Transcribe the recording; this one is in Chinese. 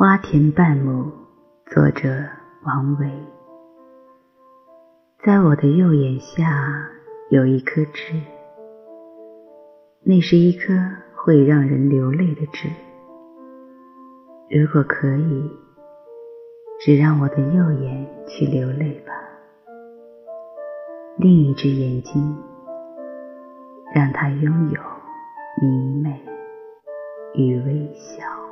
花田半亩作者王维。在我的右眼下有一颗痣那是一颗会让人流泪的痣。如果可以只让我的右眼去流泪吧。另一只眼睛让它拥有明媚与微笑。